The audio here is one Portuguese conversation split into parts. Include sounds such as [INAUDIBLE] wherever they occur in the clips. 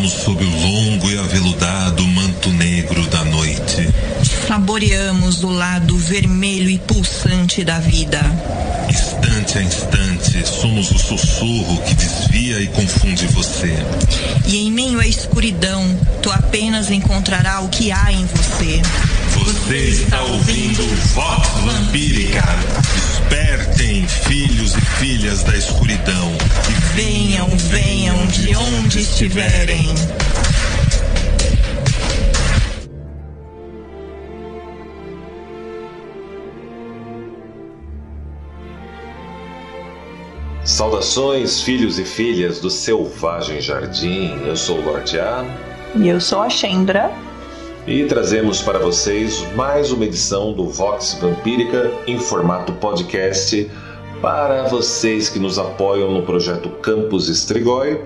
Deitamos sob o longo e aveludado manto negro da noite. Saboreamos o lado vermelho e pulsante da vida. Instante a instante, somos o sussurro que desvia e confunde você. E em meio à escuridão, tu apenas encontrará o que há em você. Você está ouvindo Voz Vampírica. Despertem, filhos e filhas da escuridão. E venham, venham de onde estiverem. Saudações, filhos e filhas do Selvagem Jardim. Eu sou o Lorde A. E eu sou a Chendra. E trazemos para vocês mais uma edição do Vox Vampírica em formato podcast para vocês que nos apoiam no projeto Campus Estrigói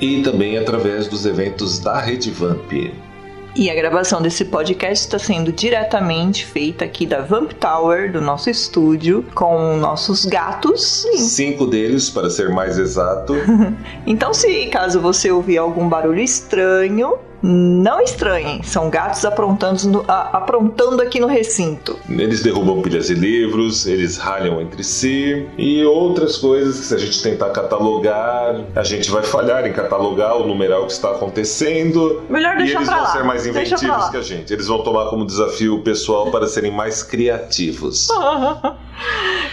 e também através dos eventos da Rede Vamp. E a gravação desse podcast está sendo diretamente feita aqui da Vamp Tower, do nosso estúdio, com nossos gatos. Cinco deles, para ser mais exato. [LAUGHS] então, se caso você ouvir algum barulho estranho, não estranhem, são gatos aprontando, no, a, aprontando aqui no recinto. Eles derrubam pilhas de livros, eles ralham entre si e outras coisas que se a gente tentar catalogar, a gente vai falhar em catalogar o numeral que está acontecendo. Melhor deixar e eles pra vão lá. ser mais inventivos que a gente. Eles vão tomar como desafio o pessoal para serem mais criativos. [LAUGHS]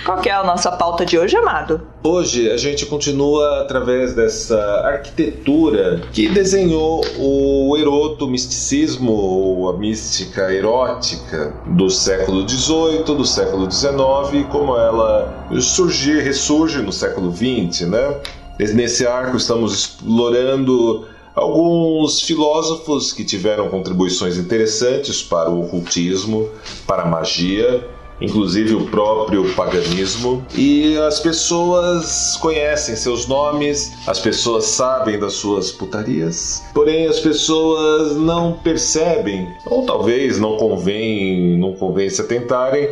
Qual que é a nossa pauta de hoje, amado? Hoje a gente continua através dessa arquitetura que desenhou o eroto misticismo, ou a mística erótica do século XVIII, do século XIX, como ela surge, ressurge no século XX, né? Nesse arco estamos explorando alguns filósofos que tiveram contribuições interessantes para o ocultismo, para a magia, inclusive o próprio paganismo, e as pessoas conhecem seus nomes, as pessoas sabem das suas putarias, porém as pessoas não percebem, ou talvez não convém, não convém se atentarem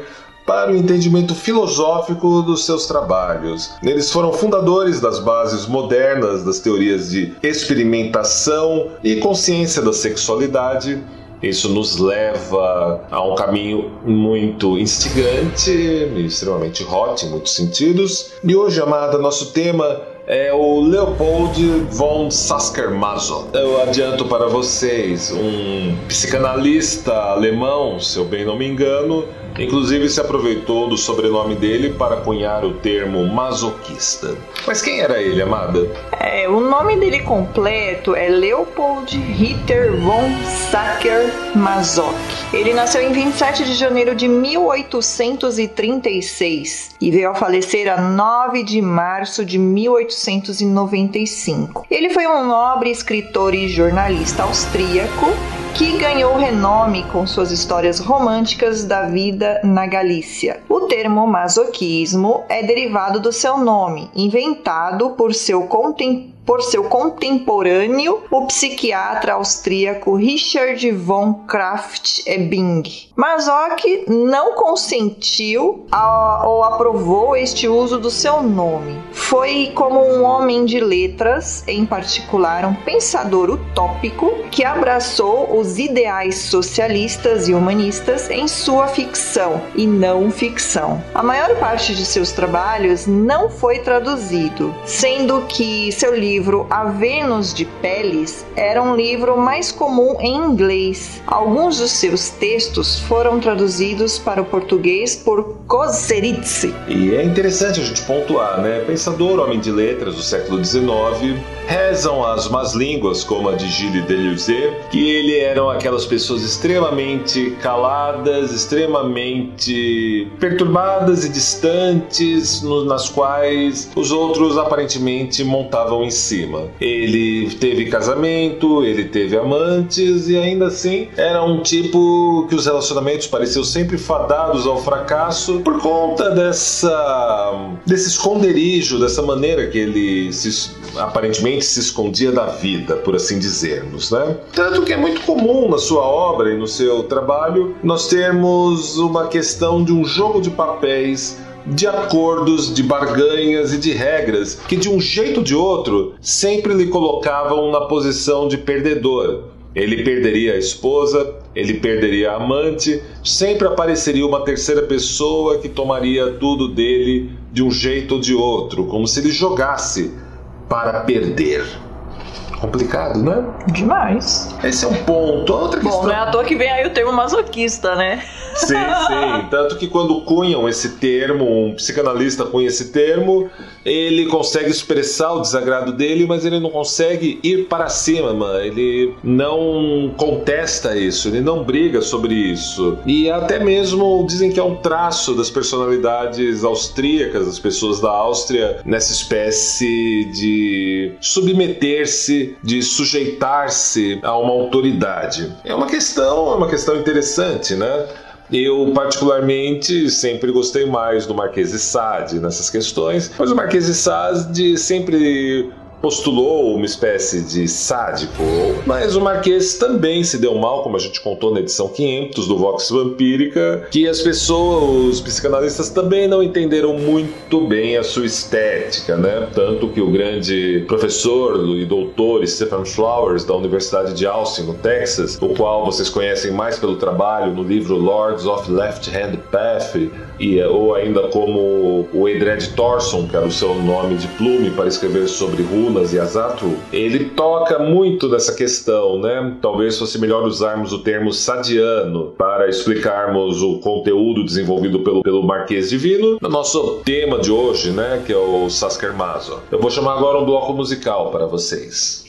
para o entendimento filosófico dos seus trabalhos. Eles foram fundadores das bases modernas das teorias de experimentação e consciência da sexualidade isso nos leva a um caminho muito instigante, extremamente hot em muitos sentidos. E hoje, amada, nosso tema é o Leopold von Sasker-Masoch. Eu adianto para vocês, um psicanalista alemão, se eu bem não me engano, Inclusive se aproveitou do sobrenome dele para cunhar o termo masoquista. Mas quem era ele, amada? É, o nome dele completo é Leopold Ritter von Sacher-Masoch. Ele nasceu em 27 de janeiro de 1836 e veio a falecer a 9 de março de 1895. Ele foi um nobre escritor e jornalista austríaco que ganhou renome com suas histórias românticas da vida na Galícia. O termo masoquismo é derivado do seu nome, inventado por seu contemporâneo por seu contemporâneo, o psiquiatra austríaco Richard von Kraft-Ebing. Masoch não consentiu a, ou aprovou este uso do seu nome. Foi como um homem de letras, em particular um pensador utópico, que abraçou os ideais socialistas e humanistas em sua ficção e não ficção. A maior parte de seus trabalhos não foi traduzido, sendo que seu livro livro A Vênus de Peles era um livro mais comum em inglês. Alguns dos seus textos foram traduzidos para o português por Kozeritzi. E é interessante a gente pontuar, né? Pensador, homem de letras do século XIX, rezam as más línguas, como a de Gilles Deleuze, que ele eram aquelas pessoas extremamente caladas, extremamente perturbadas e distantes, nas quais os outros aparentemente montavam em cima. Ele teve casamento, ele teve amantes e ainda assim era um tipo que os relacionamentos pareciam sempre fadados ao fracasso por conta dessa desse esconderijo, dessa maneira que ele se, aparentemente se escondia da vida, por assim dizermos, né? Tanto que é muito comum na sua obra e no seu trabalho nós termos uma questão de um jogo de papéis de acordos, de barganhas e de regras que, de um jeito ou de outro, sempre lhe colocavam na posição de perdedor. Ele perderia a esposa, ele perderia a amante, sempre apareceria uma terceira pessoa que tomaria tudo dele de um jeito ou de outro, como se ele jogasse para perder. Complicado, né? Demais. Esse é um ponto. Outra questão. Bom, não é à toa que vem aí o termo masoquista, né? Sim, sim. Tanto que quando cunham esse termo, um psicanalista cunha esse termo, ele consegue expressar o desagrado dele, mas ele não consegue ir para cima, mano. Ele não contesta isso, ele não briga sobre isso. E até mesmo dizem que é um traço das personalidades austríacas, das pessoas da Áustria, nessa espécie de submeter-se, de sujeitar-se a uma autoridade. É uma questão, é uma questão interessante, né? Eu, particularmente, sempre gostei mais do Marquês de Sade nessas questões, mas o Marquês de Sade sempre postulou uma espécie de sádico, mas o Marquês também se deu mal, como a gente contou na edição 500 do Vox Vampírica, que as pessoas, os psicanalistas também não entenderam muito bem a sua estética, né? Tanto que o grande professor e doutor Stephen Flowers da Universidade de Austin, no Texas, o qual vocês conhecem mais pelo trabalho no livro Lords of Left Hand Path, e, ou ainda como o Edred Thorson, que era o seu nome de plume para escrever sobre Rua Unas e Azatru, ele toca muito dessa questão, né? Talvez fosse melhor usarmos o termo sadiano para explicarmos o conteúdo desenvolvido pelo, pelo Marquês Divino no nosso tema de hoje, né? Que é o Saskermaso. Eu vou chamar agora um bloco musical para vocês.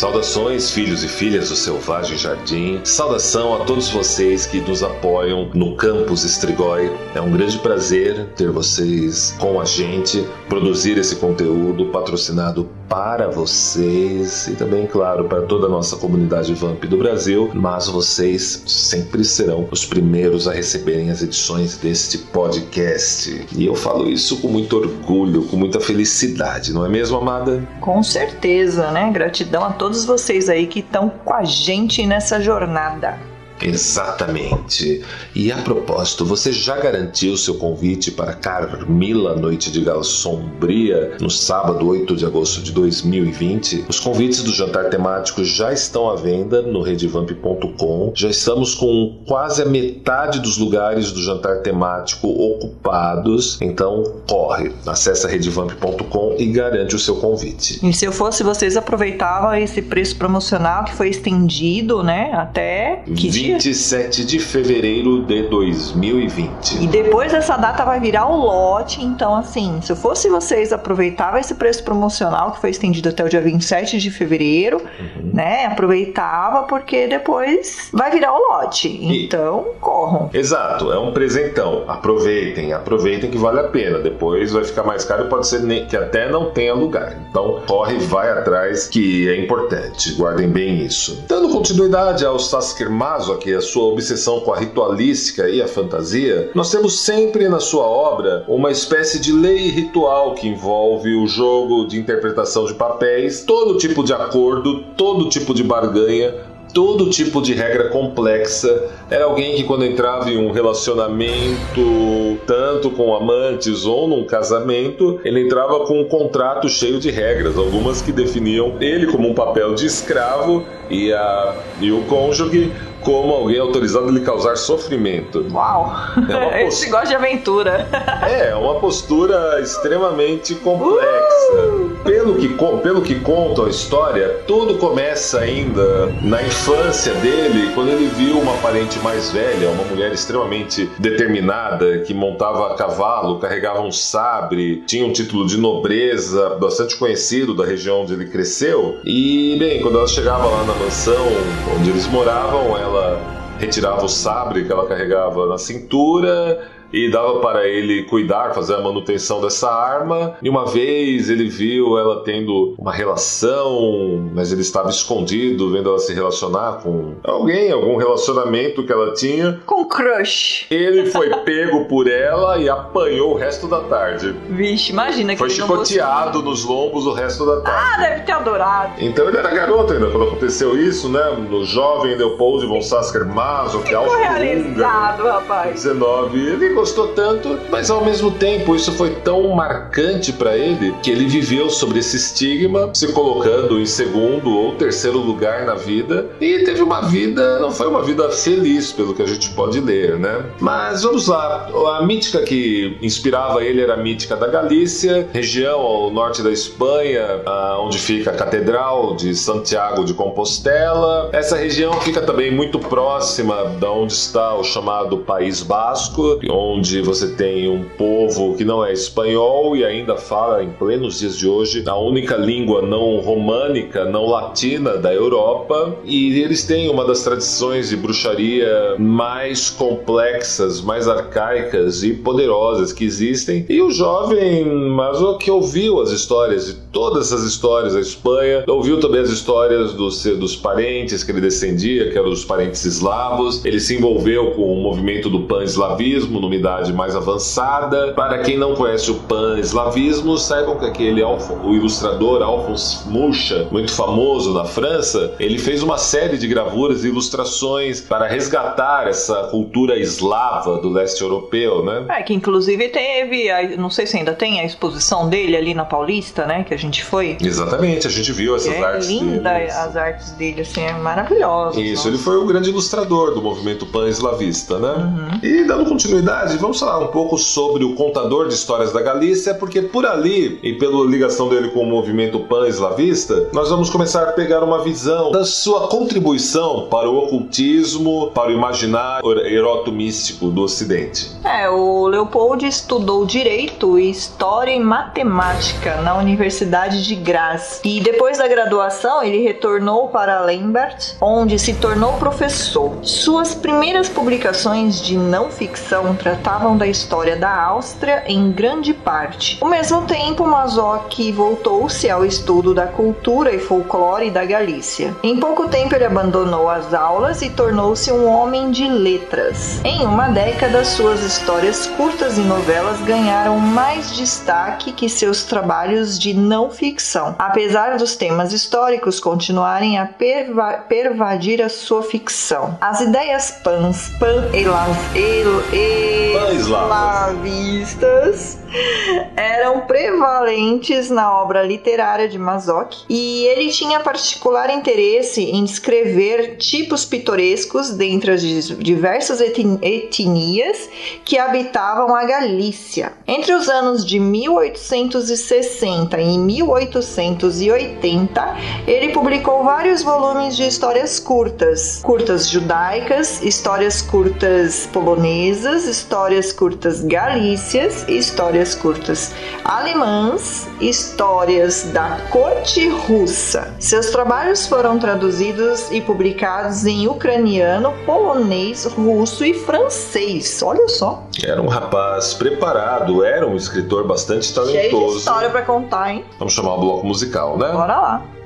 Saudações, filhos e filhas do Selvagem Jardim. Saudação a todos vocês que nos apoiam no Campus Estrigói. É um grande prazer ter vocês com a gente, produzir esse conteúdo patrocinado para vocês e também, claro, para toda a nossa comunidade Vamp do Brasil, mas vocês sempre serão os primeiros a receberem as edições deste podcast. E eu falo isso com muito orgulho, com muita felicidade, não é mesmo, amada? Com certeza, né? Gratidão a todos vocês aí que estão com a gente nessa jornada. Exatamente. E a propósito, você já garantiu seu convite para Carmila Noite de Gala Sombria no sábado 8 de agosto de 2020? Os convites do jantar temático já estão à venda no redevamp.com. Já estamos com quase a metade dos lugares do jantar temático ocupados. Então, corre, acessa redevamp.com e garante o seu convite. E se eu fosse vocês, aproveitavam esse preço promocional que foi estendido, né, até que 27 de fevereiro de 2020. E depois dessa data vai virar o lote, então assim, se eu fosse vocês, aproveitava esse preço promocional que foi estendido até o dia 27 de fevereiro, uhum. né? Aproveitava porque depois vai virar o lote. E... Então, corram. Exato, é um presentão. Aproveitem, aproveitem que vale a pena. Depois vai ficar mais caro, pode ser que até não tenha lugar. Então, corre, vai atrás, que é importante. Guardem bem isso. Dando continuidade ao Sasuke Que a sua obsessão com a ritualística e a fantasia, nós temos sempre na sua obra uma espécie de lei ritual que envolve o jogo de interpretação de papéis, todo tipo de acordo, todo tipo de barganha, todo tipo de regra complexa. Era alguém que, quando entrava em um relacionamento, tanto com amantes ou num casamento, ele entrava com um contrato cheio de regras, algumas que definiam ele como um papel de escravo e, a, e o cônjuge como alguém autorizado a lhe causar sofrimento. Uau! É [LAUGHS] Esse gosta de aventura. é, uma postura extremamente complexa. Uh! Pelo, que, pelo que conta a história, tudo começa ainda na infância dele, quando ele viu uma parente mais velha, uma mulher extremamente determinada, que montava a cavalo, carregava um sabre, tinha um título de nobreza bastante conhecido da região onde ele cresceu. E, bem, quando ela chegava lá na mansão onde eles moravam, ela ela retirava o sabre que ela carregava na cintura e dava para ele cuidar, fazer a manutenção dessa arma. E uma vez ele viu ela tendo uma relação, mas ele estava escondido, vendo ela se relacionar com alguém, algum relacionamento que ela tinha. Com crush. Ele foi pego por ela e apanhou o resto da tarde. Vixe, imagina que Foi chicoteado nos lombos o resto da tarde. Ah, deve ter adorado. Então ele era garoto ainda quando aconteceu isso, né? No jovem Leopold von Sasker Maso, que é realizado, rapaz. 19. Ele gostou tanto, mas ao mesmo tempo isso foi tão marcante para ele que ele viveu sobre esse estigma, se colocando em segundo ou terceiro lugar na vida e teve uma vida, não foi uma vida feliz pelo que a gente pode ler, né? Mas vamos lá, a mítica que inspirava ele era a mítica da Galícia, região ao norte da Espanha, onde fica a Catedral de Santiago de Compostela. Essa região fica também muito próxima da onde está o chamado País Basco, onde onde você tem um povo que não é espanhol e ainda fala em plenos dias de hoje a única língua não românica, não latina da Europa, e eles têm uma das tradições de bruxaria mais complexas, mais arcaicas e poderosas que existem. E o jovem mas o que ouviu as histórias de todas essas histórias da Espanha, ouviu também as histórias dos, dos parentes que ele descendia, que eram os parentes eslavos. Ele se envolveu com o movimento do pan-eslavismo numa idade mais avançada. Para quem não conhece o pan-eslavismo, saibam que aquele o ilustrador Alphonse Mucha, muito famoso na França, ele fez uma série de gravuras e ilustrações para resgatar essa cultura eslava do leste europeu, né? É, que inclusive teve, não sei se ainda tem a exposição dele ali na Paulista, né, que a gente foi. Exatamente, a gente viu essas é artes linda dele. as artes dele, assim, é maravilhoso. Isso, nossa. ele foi o grande ilustrador do movimento pan-eslavista, né? Uhum. E dando continuidade, vamos falar um pouco sobre o contador de histórias da Galícia, porque por ali, e pela ligação dele com o movimento pan-eslavista, nós vamos começar a pegar uma visão da sua contribuição para o ocultismo, para o imaginário erotomístico do Ocidente. É, o Leopold estudou Direito, História e Matemática na Universidade de Graz. E depois da graduação, ele retornou para Lambert, onde se tornou professor. Suas primeiras publicações de não ficção tratavam da história da Áustria em grande parte. Ao mesmo tempo, Mazoc voltou-se ao estudo da cultura e folclore da Galícia. Em pouco tempo, ele abandonou as aulas e tornou-se um homem de letras. Em uma década, suas histórias curtas e novelas ganharam mais destaque que seus trabalhos de não ficção, apesar dos temas históricos continuarem a perva pervadir a sua ficção. As ideias pans, pan elas, el, eslavistas eram prevalentes na obra literária de Mazoc e ele tinha particular interesse em escrever tipos pitorescos dentre as diversas etnias que habitavam a Galícia. Entre os anos de 1860 e 1880, ele publicou vários volumes de histórias curtas, curtas judaicas, histórias curtas polonesas, histórias curtas galícias histórias histórias curtas alemãs, histórias da corte russa. Seus trabalhos foram traduzidos e publicados em ucraniano, polonês, russo e francês. Olha só. Era um rapaz preparado, era um escritor bastante talentoso. Cheio de história para contar, hein? Vamos chamar o bloco musical, né? Bora lá.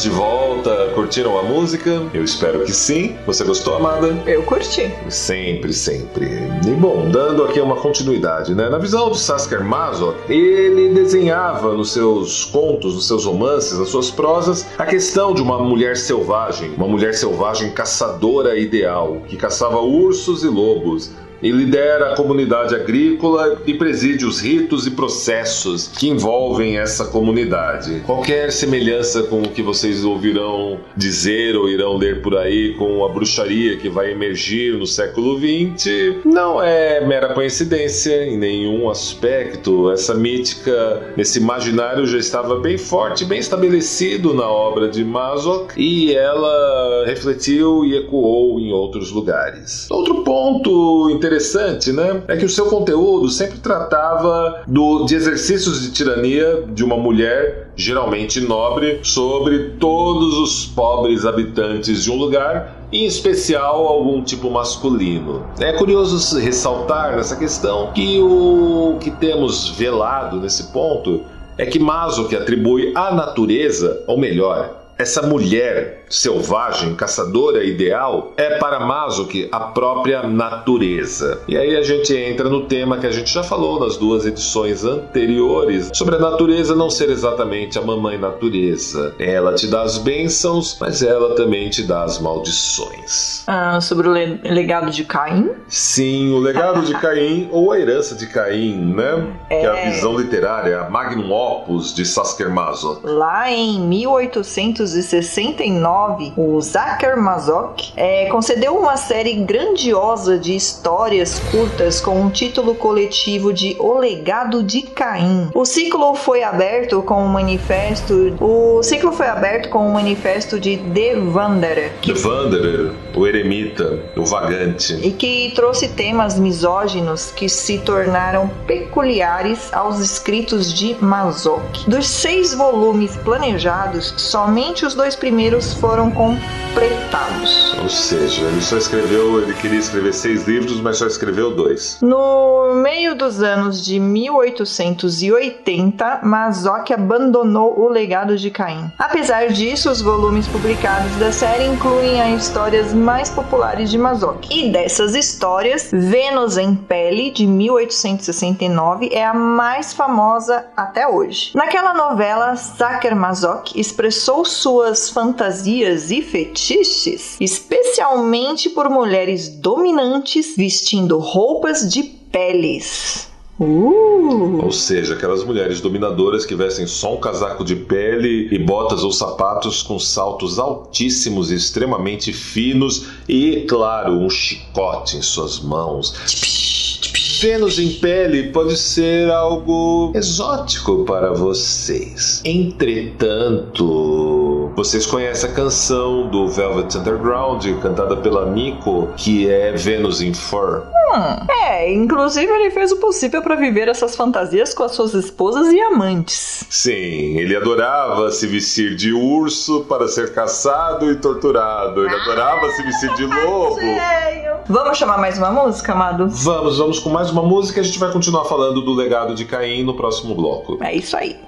Estamos de volta. Curtiram a música? Eu espero que sim. Você gostou, amada? Eu curti. Sempre, sempre. E bom, dando aqui uma continuidade, né? Na visão de Sasker Mazok, ele desenhava nos seus contos, nos seus romances, nas suas prosas, a questão de uma mulher selvagem, uma mulher selvagem caçadora ideal, que caçava ursos e lobos, e lidera a comunidade agrícola e preside os ritos e processos que envolvem essa comunidade. Qualquer semelhança com o que vocês ouvirão dizer ou irão ler por aí com a bruxaria que vai emergir no século XX não é mera coincidência em nenhum aspecto. Essa mítica, esse imaginário já estava bem forte, bem estabelecido na obra de Mazok e ela refletiu e ecoou em outros lugares. Outro ponto interessante interessante, né? É que o seu conteúdo sempre tratava do, de exercícios de tirania de uma mulher, geralmente nobre, sobre todos os pobres habitantes de um lugar em especial algum tipo masculino. É curioso ressaltar nessa questão que o que temos velado nesse ponto é que Maso que atribui à natureza, ou melhor, essa mulher selvagem, caçadora ideal, é para Mazuki a própria natureza. E aí a gente entra no tema que a gente já falou nas duas edições anteriores, sobre a natureza não ser exatamente a mamãe natureza. Ela te dá as bênçãos, mas ela também te dá as maldições. Ah, sobre o le legado de Caim? Sim, o legado de Caim, [LAUGHS] ou a herança de Caim, né? É... Que é a é. visão literária, a magnum opus de Sasker Mazo. Lá em 1869, 2009, o Zakir Mazok é, concedeu uma série grandiosa de histórias curtas com um título coletivo de O Legado de Caim. O ciclo foi aberto com um manifesto. O ciclo foi aberto com um manifesto de The Wanderer. Wanderer, o eremita, o vagante. E que trouxe temas misóginos que se tornaram peculiares aos escritos de Mazok. Dos seis volumes planejados, somente os dois primeiros foram foram completados. Ou seja, ele só escreveu, ele queria escrever seis livros, mas só escreveu dois. No meio dos anos de 1880, Mazoc abandonou o legado de Caim. Apesar disso, os volumes publicados da série incluem as histórias mais populares de Mazoc. E dessas histórias, Vênus em Pele, de 1869, é a mais famosa até hoje. Naquela novela, Saker Mazoc expressou suas fantasias fantasias e fetiches, especialmente por mulheres dominantes vestindo roupas de peles. Uh. Ou seja, aquelas mulheres dominadoras que vestem só um casaco de pele e botas ou sapatos com saltos altíssimos e extremamente finos e, claro, um chicote em suas mãos. Vênus em pele pode ser algo exótico para vocês. Entretanto, vocês conhecem a canção do Velvet Underground, cantada pela Nico, que é Vênus em Fur? Hum, é, inclusive ele fez o possível para viver essas fantasias com as suas esposas e amantes. Sim, ele adorava se vestir de urso para ser caçado e torturado. Ele adorava se vestir de lobo. Vamos chamar mais uma música, amado? Vamos, vamos com mais uma música. A gente vai continuar falando do legado de Caim no próximo bloco. É isso aí.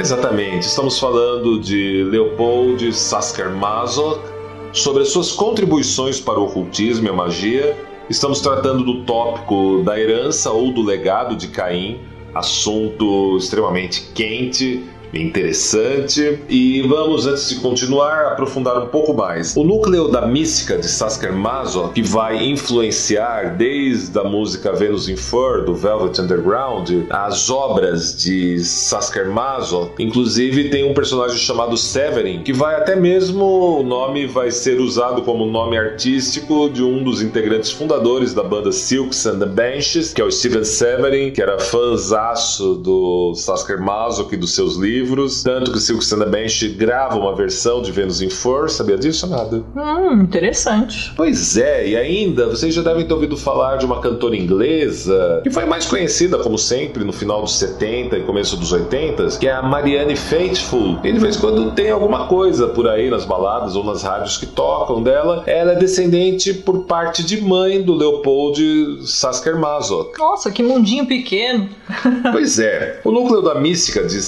Exatamente, estamos falando de Leopold Sasker Mazok, sobre as suas contribuições para o ocultismo e a magia. Estamos tratando do tópico da herança ou do legado de Caim, assunto extremamente quente interessante. E vamos, antes de continuar, aprofundar um pouco mais. O núcleo da mística de Sasker Mazok, que vai influenciar desde a música Venus in Fur, do Velvet Underground, as obras de Sasker Mazok, inclusive tem um personagem chamado Severin, que vai até mesmo, o nome vai ser usado como nome artístico de um dos integrantes fundadores da banda Silks and the Benches, que é o Steven Severin, que era fãzaço do Sasker Mazok e dos seus livros livros, tanto que o Silk Stand Bench grava uma versão de Venus in Fur, sabia disso, nada? Hum, interessante. Pois é, e ainda, vocês já devem ter ouvido falar de uma cantora inglesa, que foi mais conhecida, como sempre, no final dos 70 e começo dos 80, que é a Marianne Faithfull. E de vez em quando tem alguma coisa por aí nas baladas ou nas rádios que tocam dela. Ela é descendente por parte de mãe do Leopold Sasker Mazok. Nossa, que mundinho pequeno. pois é, o núcleo da mística de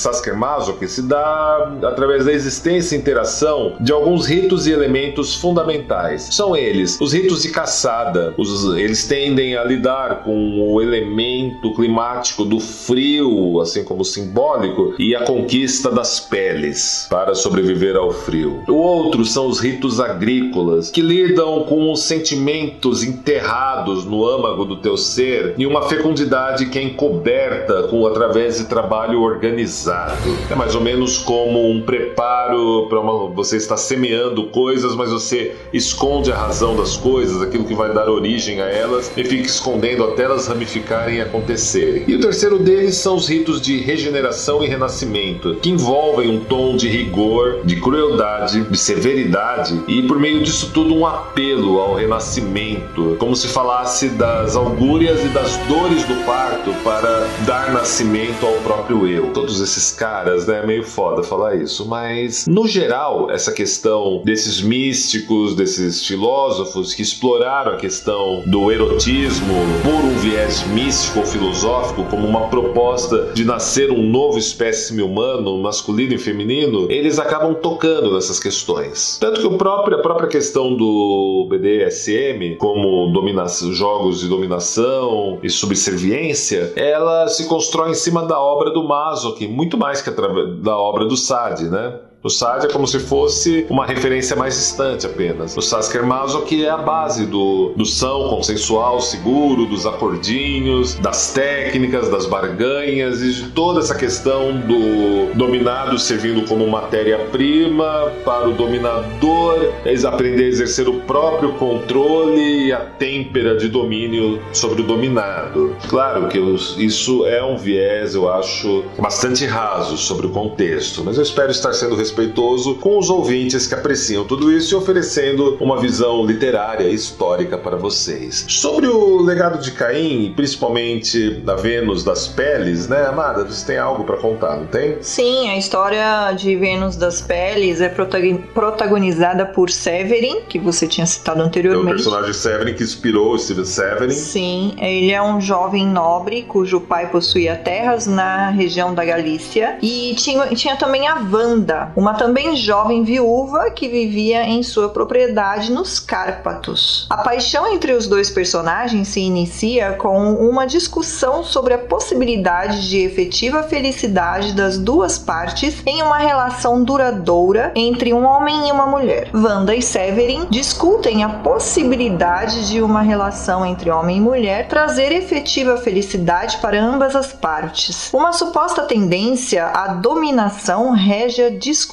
Sasker Mazok se dá através da existência e interação de alguns ritos e elementos fundamentais. São eles os ritos de caçada, os, eles tendem a lidar com o elemento climático do frio, assim como simbólico, e a conquista das peles para sobreviver ao frio. O outro são os ritos agrícolas, que lidam com os sentimentos enterrados no âmago do teu ser e uma fecundidade que é encoberta com através de trabalho organizado. É mais ou menos como um preparo para você estar semeando coisas, mas você esconde a razão das coisas, aquilo que vai dar origem a elas, e fica escondendo até elas ramificarem e acontecerem. E o terceiro deles são os ritos de regeneração e renascimento, que envolvem um tom de rigor, de crueldade, de severidade e por meio disso tudo um apelo ao renascimento, como se falasse das augúrias e das dores do parto para dar nascimento ao próprio eu. Todos esses caras, né, é meio foda falar isso, mas no geral, essa questão desses místicos, desses filósofos que exploraram a questão do erotismo por um viés místico ou filosófico como uma proposta de nascer um novo espécime humano, masculino e feminino, eles acabam tocando nessas questões. Tanto que o próprio, a própria questão do BDSM, como dominação, jogos de dominação e subserviência, ela se constrói em cima da obra do Masoch, muito mais que através da obra do Sade, né? O Sade é como se fosse uma referência mais distante apenas. O Sasker Mazok é a base do, do são consensual, seguro, dos acordinhos, das técnicas, das barganhas e de toda essa questão do dominado servindo como matéria-prima para o dominador aprender a exercer o próprio controle e a têmpera de domínio sobre o dominado. Claro que isso é um viés, eu acho, bastante raso sobre o contexto, mas eu espero estar sendo respeitado respeitoso com os ouvintes que apreciam tudo isso e oferecendo uma visão literária e histórica para vocês. Sobre o legado de Caim, principalmente da Vênus das Peles, né, Amada? Você tem algo para contar, não tem? Sim, a história de Vênus das Peles é protag- protagonizada por Severin, que você tinha citado É o anteriormente. personagem Severin que inspirou o Steven Severin. Sim, ele é um jovem nobre cujo pai possuía terras na região da Galícia e tinha, tinha também a Wanda, uma também jovem viúva que vivia em sua propriedade nos Cárpatos. A paixão entre os dois personagens se inicia com uma discussão sobre a possibilidade de efetiva felicidade das duas partes em uma relação duradoura entre um homem e uma mulher. Wanda e Severin discutem a possibilidade de uma relação entre homem e mulher trazer efetiva felicidade para ambas as partes. Uma suposta tendência à dominação rege a discussão,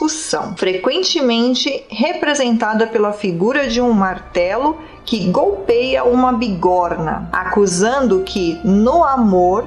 frequentemente representada pela figura de um martelo que golpeia uma bigorna, acusando que no amor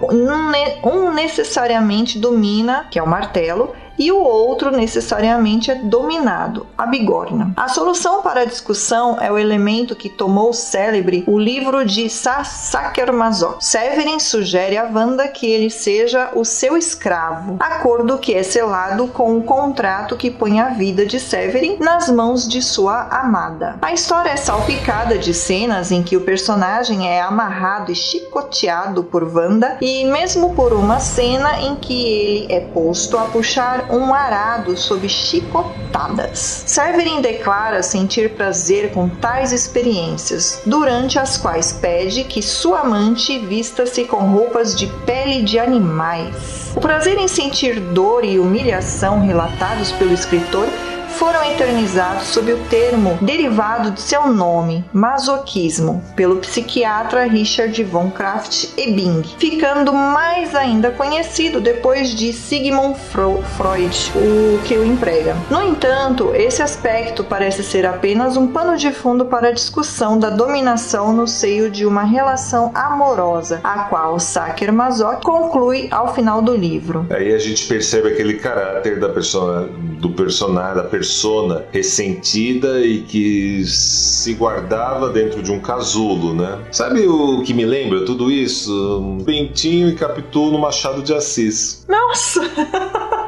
um necessariamente domina, que é o martelo, e o outro necessariamente é dominado, a bigorna. A solução para a discussão é o elemento que tomou célebre o livro de Sa Sacher-Masoch. Severin sugere a Wanda que ele seja o seu escravo, acordo que é selado com um contrato que põe a vida de Severin nas mãos de sua amada. A história é salpicada de cenas em que o personagem é amarrado e chicoteado por Wanda e mesmo por uma cena em que ele é posto a puxar um arado sob chicotadas. Severin declara sentir prazer com tais experiências, durante as quais pede que sua amante vista-se com roupas de pele de animais. O prazer em sentir dor e humilhação relatados pelo escritor foram eternizados sob o termo derivado de seu nome, masoquismo, pelo psiquiatra Richard von Kraft-Ebing, ficando mais ainda conhecido depois de Sigmund Freud, o que o emprega. No entanto, esse aspecto parece ser apenas um pano de fundo para a discussão da dominação no seio de uma relação amorosa, a qual Sacher-Masoch conclui ao final do livro. Aí a gente percebe aquele caráter da persona, do personagem, da persona ressentida e que se guardava dentro de um casulo, né? Sabe o que me lembra tudo isso? Bentinho e Capitu no Machado de Assis. Nossa! [LAUGHS]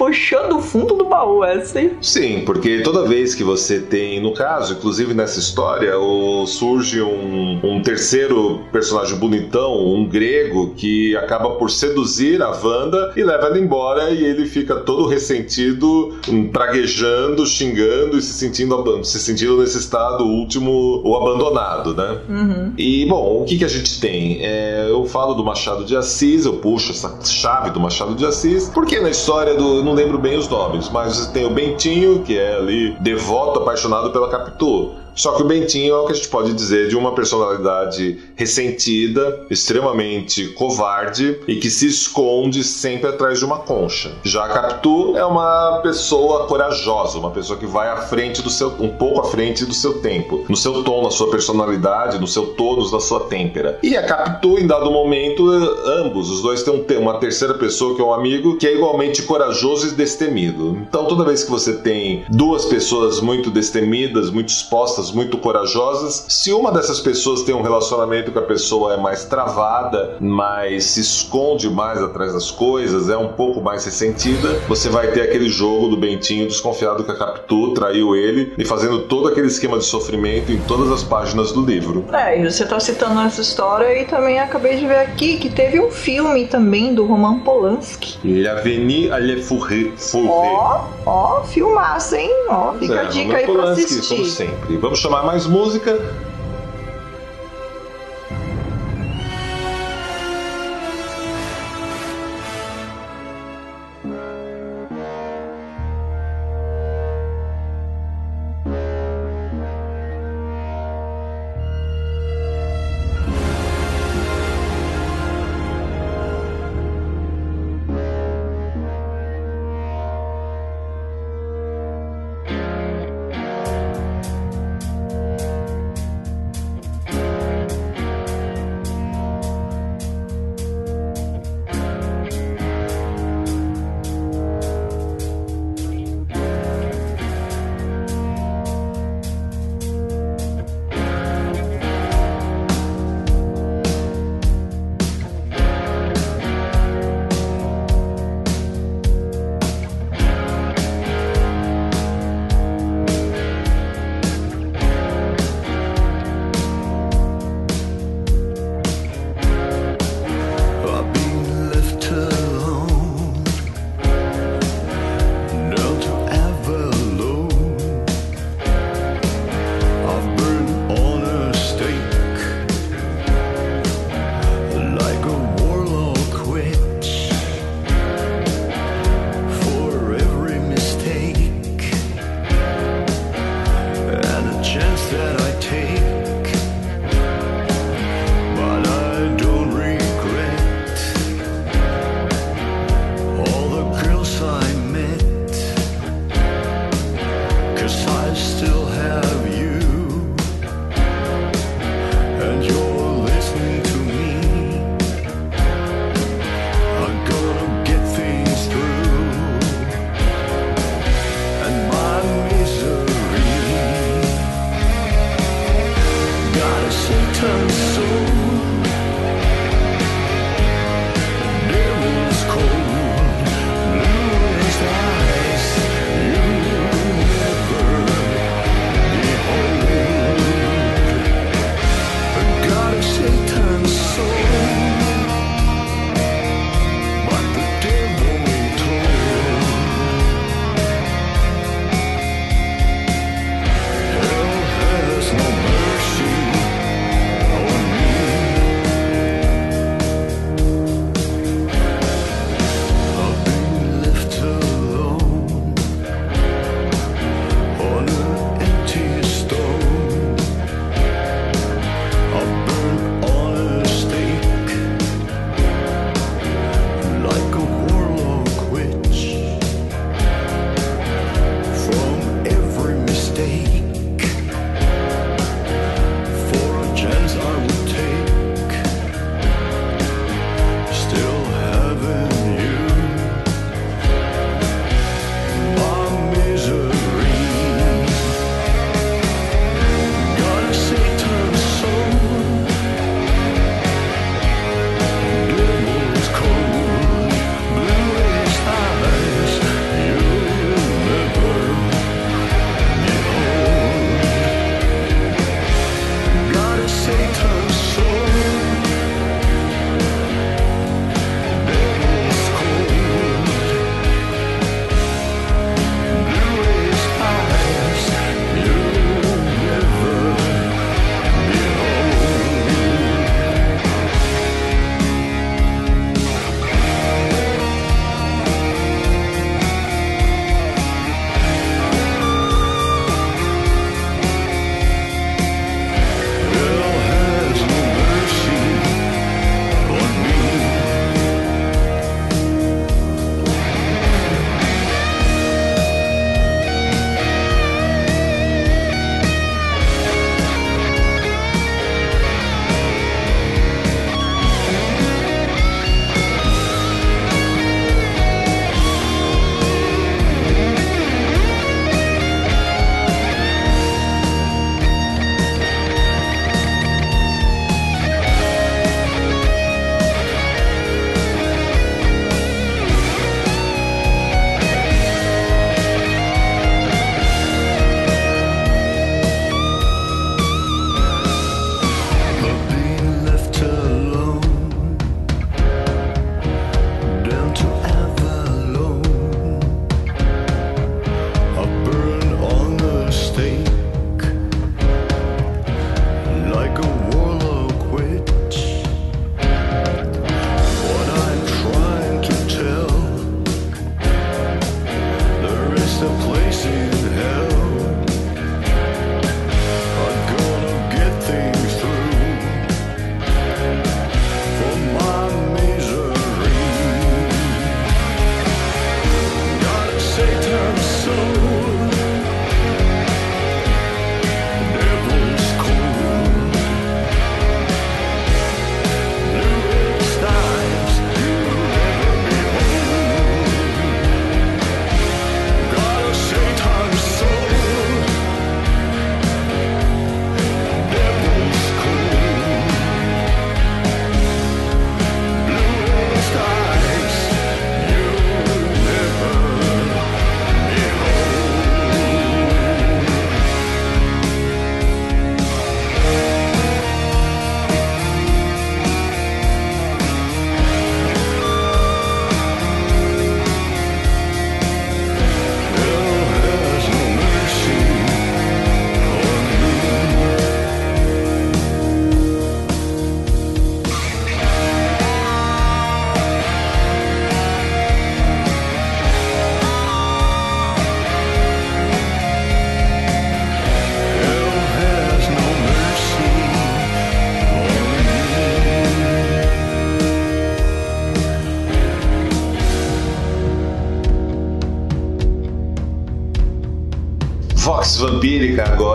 Puxando o fundo do baú essa, hein? Sim, porque toda vez que você tem, no caso, inclusive nessa história, o- surge um, um terceiro personagem bonitão, um grego, que acaba por seduzir a Wanda e leva ela embora e ele fica todo ressentido, hum, praguejando, xingando e se sentindo, se sentindo nesse estado último, o abandonado, né? Uhum. E, bom, o que, que a gente tem? É, eu falo do Machado de Assis, eu puxo essa chave do Machado de Assis, porque na história do. Não lembro bem os nomes, mas tem o Bentinho, que é ali devoto, apaixonado pela Capitu. Só que o Bentinho é o que a gente pode dizer de uma personalidade ressentida, extremamente covarde e que se esconde sempre atrás de uma concha. Já a Capitu é uma pessoa corajosa, uma pessoa que vai à frente do seu, um pouco à frente do seu tempo, no seu tom, na sua personalidade, no seu tônus, na sua têmpera. E a Capitu, em dado momento, eh, ambos, os dois têm um uma terceira pessoa que é um amigo que é igualmente corajoso e destemido. Então, toda vez que você tem duas pessoas muito destemidas, muito expostas, muito corajosas, se uma dessas pessoas tem um relacionamento que a pessoa é mais travada, mais se esconde mais atrás das coisas, é um pouco mais ressentida, você vai ter aquele jogo do Bentinho desconfiado que a Capitu traiu ele e fazendo todo aquele esquema de sofrimento em todas as páginas do livro. É, e você tá citando essa história e também acabei de ver aqui que teve um filme também do Roman Polanski. L'Avenir à le Fourré. Ó, ó, filmaço, hein? Ó, fica É, a dica Roman aí pra Polanski, assistir. Como sempre. Vamos chamar mais música.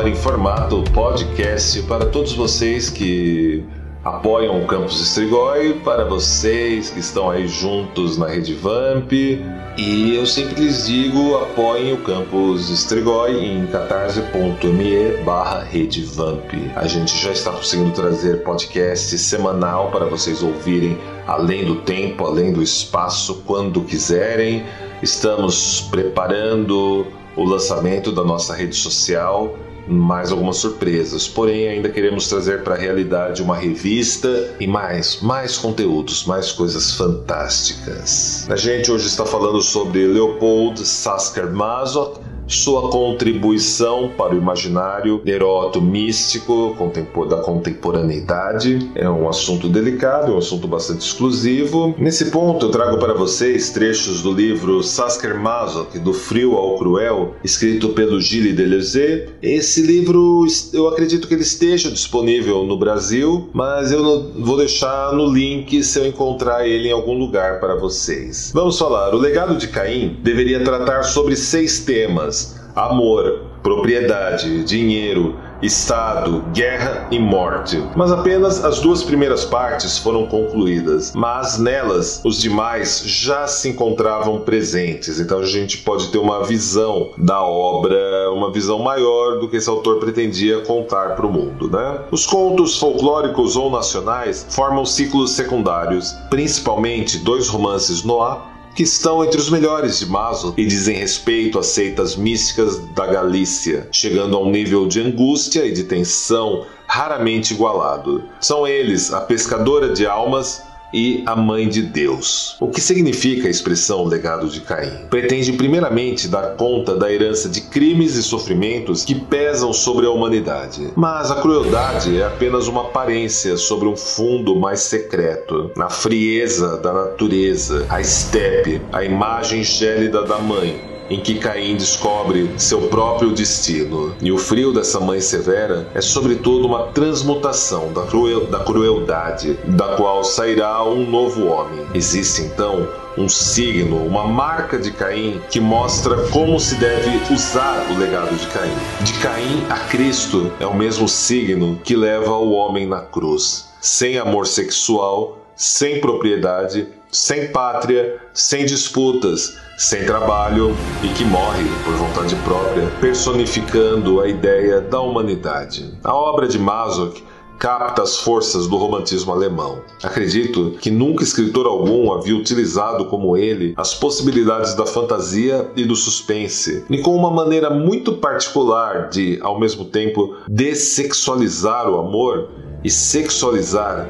Em formato podcast para todos vocês que apoiam o Campus Strigoi, para vocês que estão aí juntos na Rede Vamp. E eu sempre lhes digo, apoiem o Campus Strigoi em catarse.me barra redevamp. A gente já está conseguindo trazer podcast semanal para vocês ouvirem além do tempo, além do espaço, quando quiserem. Estamos preparando o lançamento da nossa rede social mais algumas surpresas, porém ainda queremos trazer para a realidade uma revista e mais, mais conteúdos, mais coisas fantásticas. A gente hoje está falando sobre Leopold Sasker Masoch, sua contribuição para o imaginário eroto místico da contemporaneidade. É um assunto delicado, é um assunto bastante exclusivo. Nesse ponto, eu trago para vocês trechos do livro Sasker Masoch, Do Frio ao Cruel, escrito pelo Gilles Deleuze. Esse livro, eu acredito que ele esteja disponível no Brasil, mas eu vou deixar no link se eu encontrar ele em algum lugar para vocês. Vamos falar. O legado de Caim deveria tratar sobre seis temas amor, propriedade, dinheiro, Estado, guerra e morte. Mas apenas as duas primeiras partes foram concluídas, mas nelas os demais já se encontravam presentes. Então a gente pode ter uma visão da obra, uma visão maior do que esse autor pretendia contar para o mundo, né? Os contos folclóricos ou nacionais formam ciclos secundários, principalmente dois romances noir que estão entre os melhores de Maso e dizem respeito às seitas místicas da Galícia, chegando a um nível de angústia e de tensão raramente igualado. São eles a pescadora de almas e a mãe de Deus. O que significa a expressão legado de Caim? Pretende primeiramente dar conta da herança de crimes e sofrimentos que pesam sobre a humanidade. Mas a crueldade é apenas uma aparência sobre um fundo mais secreto. Na frieza da natureza, a estepe, a imagem gélida da mãe, em que Caim descobre seu próprio destino. E o frio dessa mãe severa é, sobretudo, uma transmutação da, cruel, da crueldade, da qual sairá um novo homem. Existe então um signo, uma marca de Caim que mostra como se deve usar o legado de Caim. De Caim a Cristo é o mesmo signo que leva o homem na cruz. Sem amor sexual, sem propriedade, sem pátria, sem disputas, sem trabalho e que morre por vontade própria, personificando a ideia da humanidade. A obra de Masoch capta as forças do romantismo alemão. Acredito que nunca escritor algum havia utilizado como ele as possibilidades da fantasia e do suspense, e com uma maneira muito particular de, ao mesmo tempo, dessexualizar o amor e sexualizar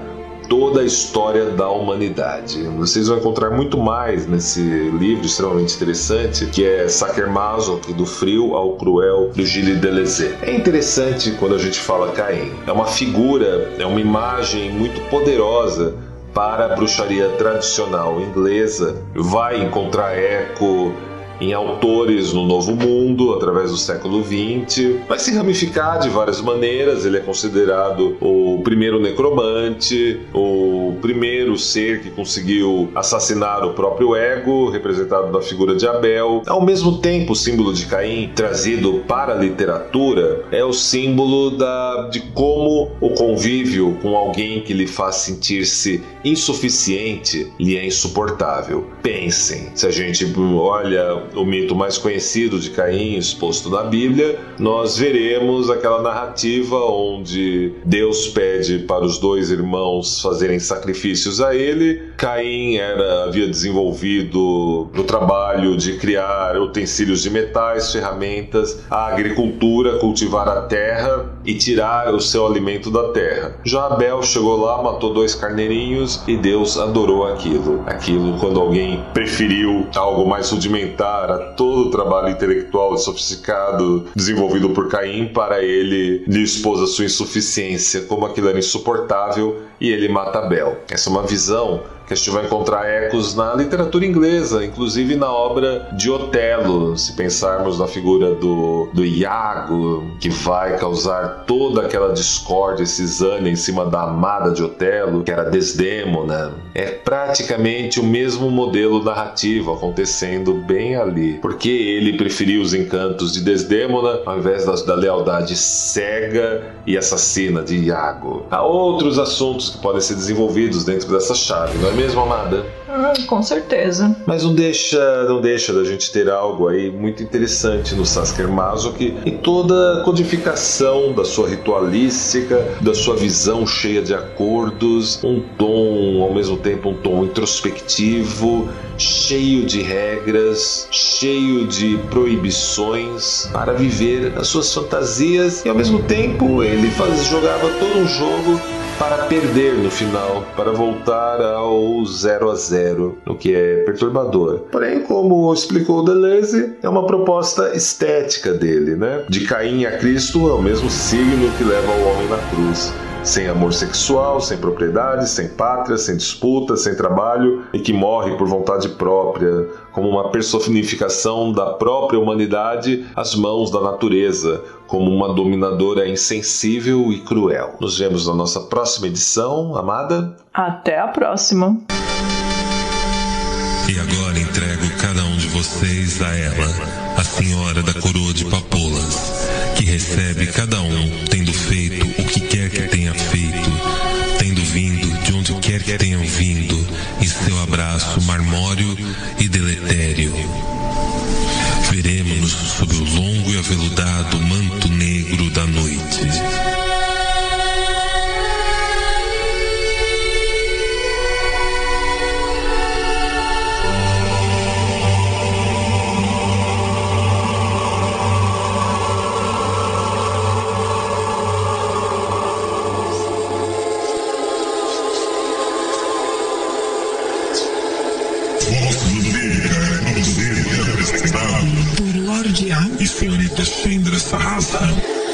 toda a história da humanidade. Vocês vão encontrar muito mais nesse livro extremamente interessante, que é Sacher Masoch, do frio ao cruel, do Gilles Deleuze. É interessante quando a gente fala Caim. É uma figura, é uma imagem muito poderosa para a bruxaria tradicional inglesa. Vai encontrar eco em autores no Novo Mundo, através do século XX. Vai se ramificar de várias maneiras. Ele é considerado o primeiro necromante, o primeiro ser que conseguiu assassinar o próprio ego, representado na figura de Abel. Ao mesmo tempo, o símbolo de Caim, trazido para a literatura, é o símbolo da, de como o convívio com alguém que lhe faz sentir-se insuficiente lhe é insuportável. Pensem, se a gente olha o mito mais conhecido de Caim exposto na Bíblia, nós veremos aquela narrativa onde Deus pede para os dois irmãos fazerem sacrifícios a ele. Caim era havia desenvolvido o trabalho de criar utensílios de metais, ferramentas, a agricultura, cultivar a terra e tirar o seu alimento da terra. Já Abel chegou lá, matou dois carneirinhos e Deus adorou aquilo. Aquilo quando alguém preferiu algo mais rudimentar a todo o trabalho intelectual e sofisticado desenvolvido por Caim, para ele lhe expôs a sua insuficiência, como aquilo era insuportável, e ele mata Abel. Essa é uma visão que a gente vai encontrar ecos na literatura inglesa, inclusive na obra de Otelo, se pensarmos na figura do, do Iago, que vai causar toda aquela discórdia, cisânia em cima da amada de Otelo, que era Desdémona. É praticamente o mesmo modelo narrativo acontecendo bem ali, porque ele preferiu os encantos de Desdémona ao invés da, da lealdade cega e assassina de Iago. Há outros assuntos que podem ser desenvolvidos dentro dessa chave, não é mesmo, amada? Ah, com certeza. Mas não deixa, não deixa da gente ter algo aí muito interessante no Sasuke Masoki e toda a codificação da sua ritualística, da sua visão cheia de acordos, um tom, ao mesmo tempo um tom introspectivo, cheio de regras, cheio de proibições para viver as suas fantasias e ao mesmo tempo ele faz, jogava todo um jogo para perder no final, para voltar ao 0 a 0, o que é perturbador. Porém, como explicou Deleuze, é uma proposta estética dele, né? De Caim a Cristo é o mesmo signo que leva o homem na cruz. Sem amor sexual, sem propriedade, sem pátria, sem disputa, sem trabalho e que morre por vontade própria, como uma personificação da própria humanidade às mãos da natureza, como uma dominadora insensível e cruel. Nos vemos na nossa próxima edição, amada. Até a próxima. E agora entrego cada um de vocês a ela, a senhora da coroa de papoulas, que recebe cada um tendo feito o quer que tenham vindo, em seu abraço marmório e deletério. Veremos-nos sob o longo e aveludado manto negro da noite. Não ser representado por Lorde A e senhorita Chandra Sahasra.